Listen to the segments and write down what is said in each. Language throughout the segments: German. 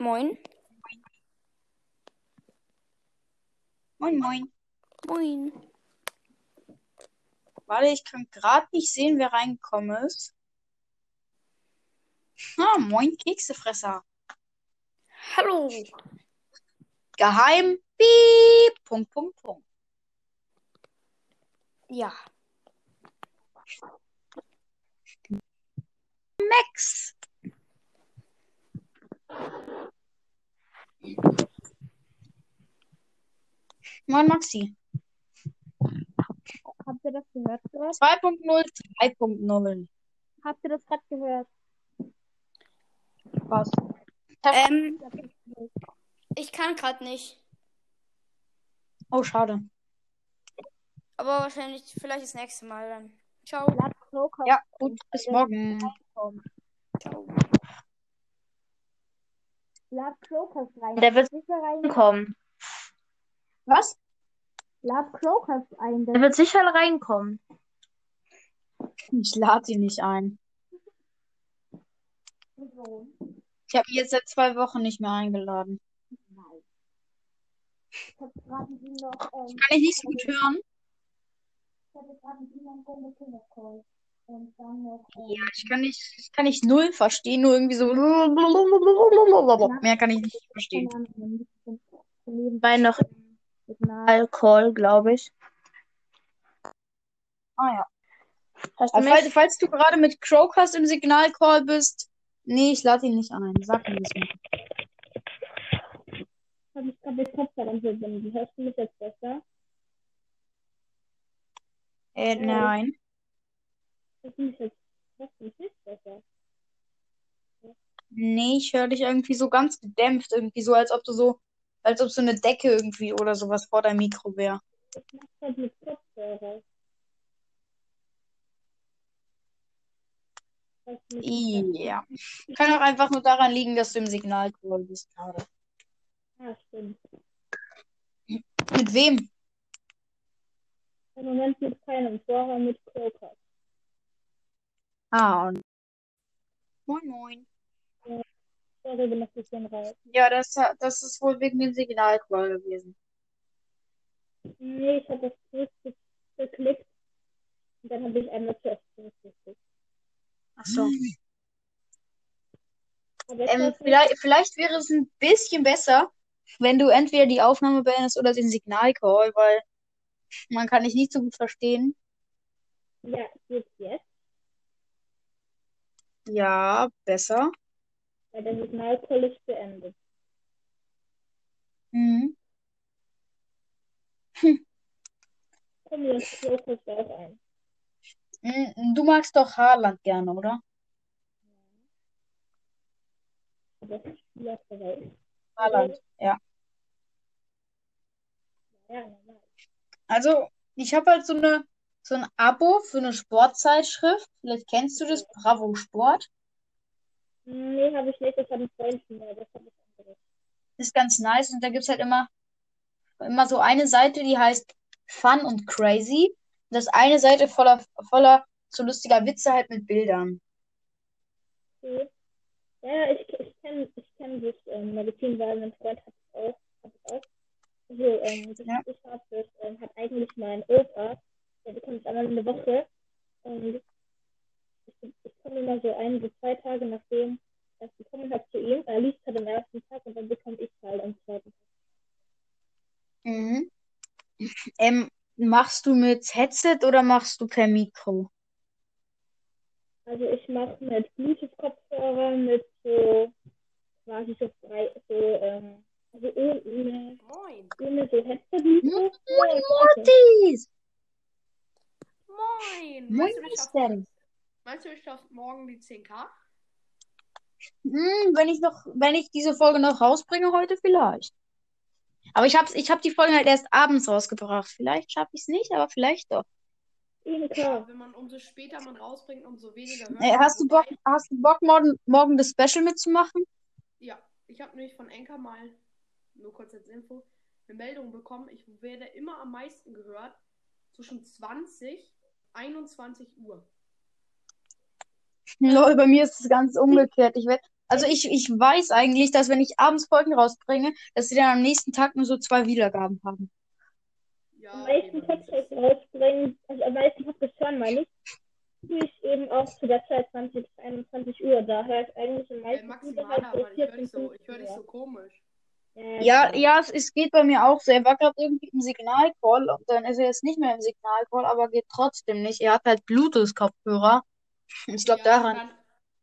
Moin. Moin, moin. Moin. Warte, ich kann gerade nicht sehen, wer reingekommen ist. Ah, moin, Keksefresser. Hallo. Geheim. Piep. Punkt, Punkt, Punkt. Ja. Max. Moin, Maxi. Habt ihr das gehört gerade? 2.0, 3.0. Habt ihr das gerade gehört? Was? Ähm, ich kann gerade nicht. Oh, schade. Aber wahrscheinlich, vielleicht das nächste Mal dann. Ciao. Ja, gut, bis morgen. Ciao. Lad Crocus rein. Der wird sicher rein. reinkommen. Was? Lad Crocus ein. Der wird sicher reinkommen. Ich lade ihn nicht ein. Ich habe ihn jetzt seit zwei Wochen nicht mehr eingeladen. Nein. Ich hab gerade mit ihm noch, ähm, Kann ich nicht so gut hören? ich hatte gerade mit ihm noch einen Kinder Call. Und dann noch, ähm, Ja, ich kann nicht, ich kann nicht null verstehen, nur irgendwie so. Mehr kann ich nicht verstehen. nebenbei Bei noch Signal. Alkohol, glaube ich. Ah ja. Hast du falls, falls du gerade mit Crowcast im Signalcall bist, nee, ich lade ihn nicht ein. Sag mir das nicht. Hab ich gerade den Kopfhörer verbunden. Hörst du mich jetzt besser? Äh, nein. Hörst du mich jetzt, besser? Nee, ich höre dich irgendwie so ganz gedämpft, irgendwie so, als ob du so, als ob so eine Decke irgendwie oder sowas vor deinem Mikro wäre. Ich mach halt mit Kopfhörer. Ja. Kann auch einfach nur daran liegen, dass du im Signalcall bist gerade. Ah, stimmt. Mit wem? Im Moment mit keinem, vorher mit Croker. Ah, und. Moin, moin. Sorry, bin noch ein bisschen raus. Ja, das, das ist wohl wegen dem Signalcall gewesen. Nee, ich habe das zurückgeklickt und dann habe ich einmal zuerst zurückgeklickt. Ach so. Ich Ähm, vielleicht, vielleicht wäre es ein bisschen besser, wenn du entweder die Aufnahme beendest oder den Signalcall, weil man kann dich nicht so gut verstehen. ja, geht's jetzt? Ja, besser. Weil der ist beendet. Mhm. Komm, jetzt Croker auch ein. Mhm, Du magst doch Haaland gerne, oder? Aber ja, bereit. Haaland, ja. Ja, normal. Also, ich habe halt so eine, so ein Abo für eine Sportzeitschrift. Vielleicht kennst du das, Bravo Sport. Nee, habe ich nicht. Das hat ein Freund mir. Das habe ich anderes. Ist ganz nice. Und da gibt's halt immer, immer so eine Seite, die heißt Fun und Crazy. Und das eine Seite voller, voller so lustiger Witze halt mit Bildern. Okay. Ja, ich, ich kenne ich kenn das ähm, Magazin, weil mein Freund hat es auch. Hat es auch. Also, ähm, das, Ja. ich habe das, ähm, hat eigentlich mein Opa. Der bekommt es einmal in der Woche. Und ich, ich immer so ein, so zwei Tage nachdem das bekommen hat zu ihm. Er liest halt am ersten Tag und dann bekomme ich halt am zweiten Tag. Mhm. Ähm, machst du mit Headset oder machst du per Mikro? Also ich mache mit Bluetooth-Kopfhörer, mit so quasi so frei, so, ähm, also ohne, Moin. ohne so Headset-Mikro. Moin, Mortis! Moin. Moin, Meinst du, ich schaff, Mister. meinst du, ich schaff morgen die 10k? Hm, wenn ich noch, wenn ich diese Folge noch rausbringe heute vielleicht. Aber ich hab's, ich hab die Folge halt erst abends rausgebracht. Vielleicht schaffe ich es nicht, aber vielleicht doch. Klar. Wenn man umso später man rausbringt, umso weniger hört Ey, man. hast du Bock, hast du Bock, morgen, morgen das Special mitzumachen? Ja, ich habe nämlich von Enker mal, nur kurz als Info, eine Meldung bekommen. Ich werde immer am meisten gehört zwischen 20, 21 Uhr. Lol, bei mir ist es ganz umgekehrt. Ich werd, Also ich, ich weiß eigentlich, dass wenn ich abends Folgen rausbringe, dass sie dann am nächsten Tag nur so zwei Wiedergaben haben. Ja, Am meisten Podcasts es- rausbringen, also am meisten Podcasts hören, meine ich, tue ich eben auch zu der Zeit 20 bis 21 Uhr. Da höre ich eigentlich am Ey, meisten Maximana, so Mann, ich höre dich so, ich hör dich 15 so komisch. Ja, ja, es, es geht bei mir auch so. Er war gerade irgendwie im Signalcall und dann ist er jetzt nicht mehr im Signalcall, aber geht trotzdem nicht. Er hat halt Bluetooth-Kopfhörer. Ich glaube ja, daran. Dann,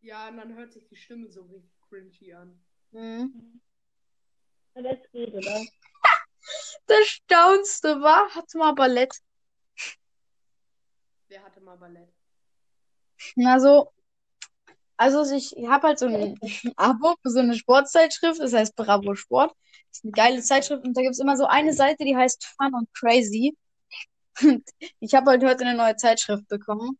ja, und dann hört sich die Stimme so richtig cringy an. Mhm. Aber es geht, oder? Das Staunste war, hatte mal Ballett. Wer hatte mal Ballett? Na so, also ich habe halt so ein Abo für so eine Sportzeitschrift, das heißt Bravo Sport. Das ist eine geile Zeitschrift und da gibt's immer so eine Seite, die heißt Fun und Crazy. Und ich habe halt heute eine neue Zeitschrift bekommen.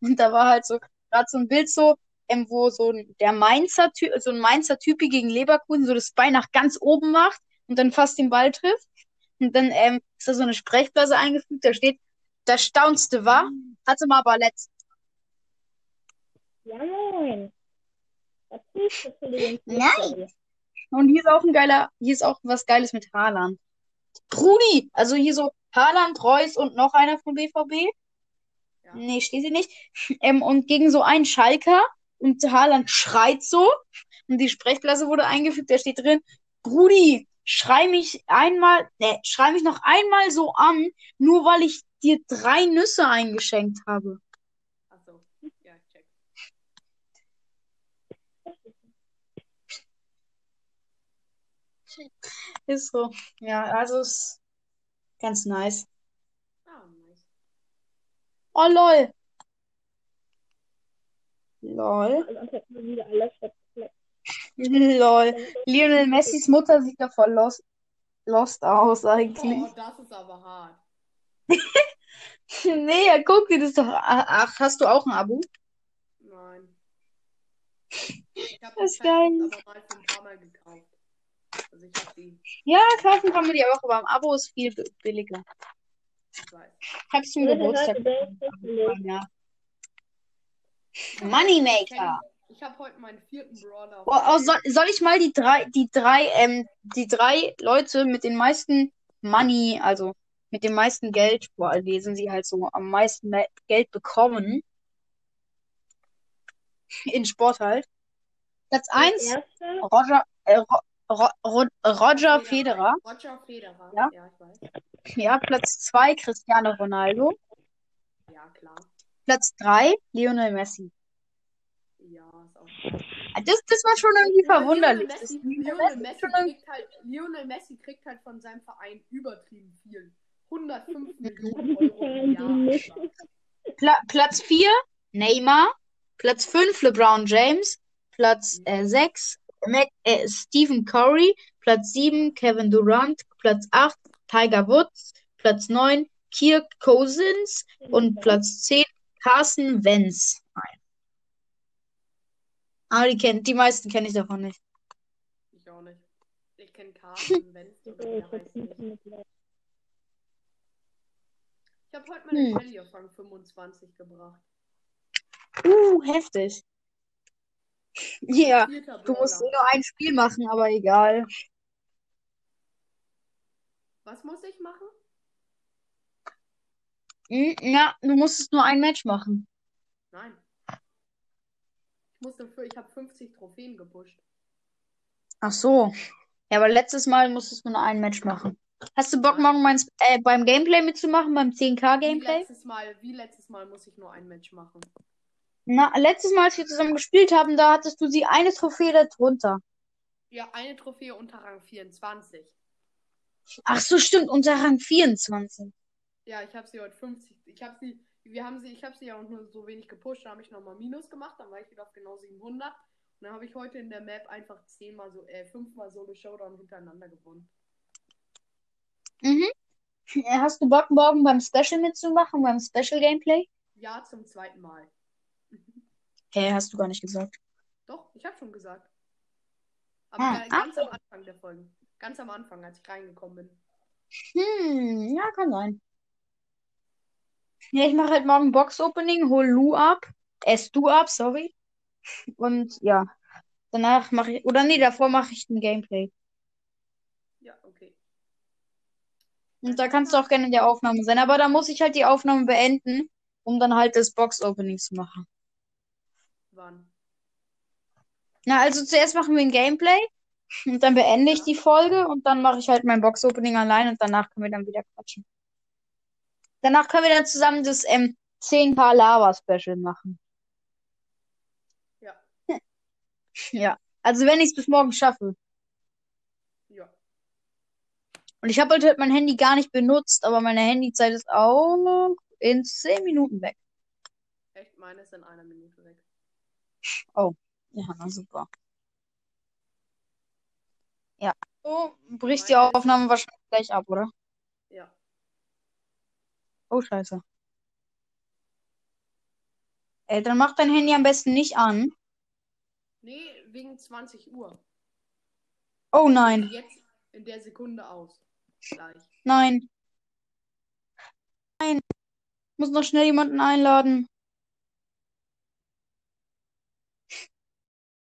Und da war halt so gerade so ein Bild so, ähm, wo so ein- der Mainzer Typ, so ein Mainzer Typi gegen Leverkusen so das Bein nach ganz oben macht und dann fast den Ball trifft. Und dann ähm, ist da so eine Sprechblase eingefügt, da steht, das Staunste war, hatte mal Ballett. Ja, moin. Was ist das Nein. Und hier ist auch ein geiler, hier ist auch was Geiles mit Haaland. Brudi, also hier so Haaland, Reus und noch einer vom BVB. Ja. Nee, steht sie nicht. Ähm, und gegen so einen Schalker und Haaland schreit so und die Sprechblase wurde eingefügt, da steht drin, Brudi, schrei mich einmal, nee, schrei mich noch einmal so an, nur weil ich dir drei Nüsse eingeschenkt habe. Achso, ja, ich check. Ist so. Ja, also ist ganz nice. Oh lol. Lol. Also. Lol. Lionel Messis Mutter sieht da voll lost, lost aus eigentlich. Oh, das ist aber hart. Nee, ja, guck dir das doch. Ach, ach, hast du auch ein Abo? Nein. Ich habe Das ist geil. Aber mal für ein paar Mal gekauft. Also ich habe die, Ja, kaufen kann man die auch, aber ein Abo ist viel bi- billiger. Ich weiß. Hab's zum Geburtstag Ja. Moneymaker. Ich habe heute meinen vierten Brawler. Oh, oh, soll, soll ich mal die drei, die drei, ähm, die drei Leute mit den meisten Money, also mit dem meisten Geld vorlesen, sie halt so am meisten Me- Geld bekommen. In Sport halt. Platz eins Erste, Roger, äh, Ro, Ro, Ro, Roger Federer. Roger Federer. Ja. ja, ich weiß. Ja, Platz zwei Cristiano Ronaldo. Ja, klar. Platz drei Lionel Messi. Ja, ist auch. Ah, Das, das war schon irgendwie verwunderlich. Lionel Das Messi, Lionel Lionel Messi Messi, schon irgendwie- kriegt halt, Lionel Messi kriegt halt von seinem Verein übertrieben viel. 105 Millionen Euro im Jahr. Pla Platz 4, Neymar. Platz 5, LeBron James. Platz äh, 6, Mac äh, Stephen Curry. Platz 7, Kevin Durant. Platz 8, Tiger Woods. Platz 9, Kirk Cousins. Und Platz 10, Carson Wentz. Aber die, kennt, die meisten kenne ich davon nicht. Ich auch nicht. Ich kenne Carsten Wenz oder wie Ich der heißt nicht. habe Ich habe heute meine Hm. Auf Rang 25 gebracht. Uh, heftig. Ja, Vierter du musst nur ein Spiel machen, aber egal. Was muss ich machen? Hm, Ja, du musstest nur ein Match machen. Nein. Ich musste für, ich habe 50 Trophäen gepusht. Ach so. Ja, aber letztes Mal musstest du nur ein Match machen. Hast du Bock, morgen mein, äh, beim Gameplay mitzumachen, beim 10K Wie Gameplay? letztes Mal, wie letztes Mal muss ich nur ein Match machen. Na, letztes Mal, als wir zusammen gespielt haben, da hattest du sie eine Trophäe darunter. Ja, eine Trophäe unter Rang 24. Ach so, stimmt, unter Rang 24. Ja, ich habe sie heute 50. Ich habe sie, wir haben sie, ich habe sie ja auch nur so wenig gepusht. Da habe ich nochmal Minus gemacht. Dann war ich wieder auf genau 700. Und dann habe ich heute in der Map einfach zehnmal so, äh, fünfmal Solo Showdown hintereinander gewonnen. Mhm. Äh, Hast du Bock, morgen beim Special mitzumachen, beim Special Gameplay? Ja, zum zweiten Mal. Hä, hast du gar nicht gesagt. Doch, ich habe schon gesagt. Aber Ah, ga- ganz am Anfang der Folge. Ganz am Anfang, als ich reingekommen bin. Hm, ja, kann sein. Ja, ich mache halt morgen Box Opening, hol Lu ab. Äh, Stu ab, sorry. Und ja. Danach mache ich, oder nee, davor mache ich ein Gameplay. Ja, okay. Und da kannst du auch gerne in der Aufnahme sein. Aber da muss ich halt die Aufnahme beenden, um dann halt das Box-Opening zu machen. Wann? Na, also zuerst machen wir ein Gameplay und dann beende ich die Folge und dann mache ich halt mein Box-Opening allein und danach können wir dann wieder quatschen. Danach können wir dann zusammen das ähm, 10k Lava-Special machen. Ja. Ja. Also wenn ich es bis morgen schaffe. Ja. Und ich habe heute mein Handy gar nicht benutzt, aber meine Handyzeit ist auch in 10 Minuten weg. Echt, meine ist in einer Minute weg. Ja, na super. Ja. So bricht die Aufnahme wahrscheinlich gleich ab, oder? Ja. Oh, scheiße. Ey, dann mach dein Handy am besten nicht an. Nee, wegen 20 Uhr. Oh nein, Jetzt in der Sekunde aus. Gleich. nein. Nein. Ich muss noch schnell jemanden einladen.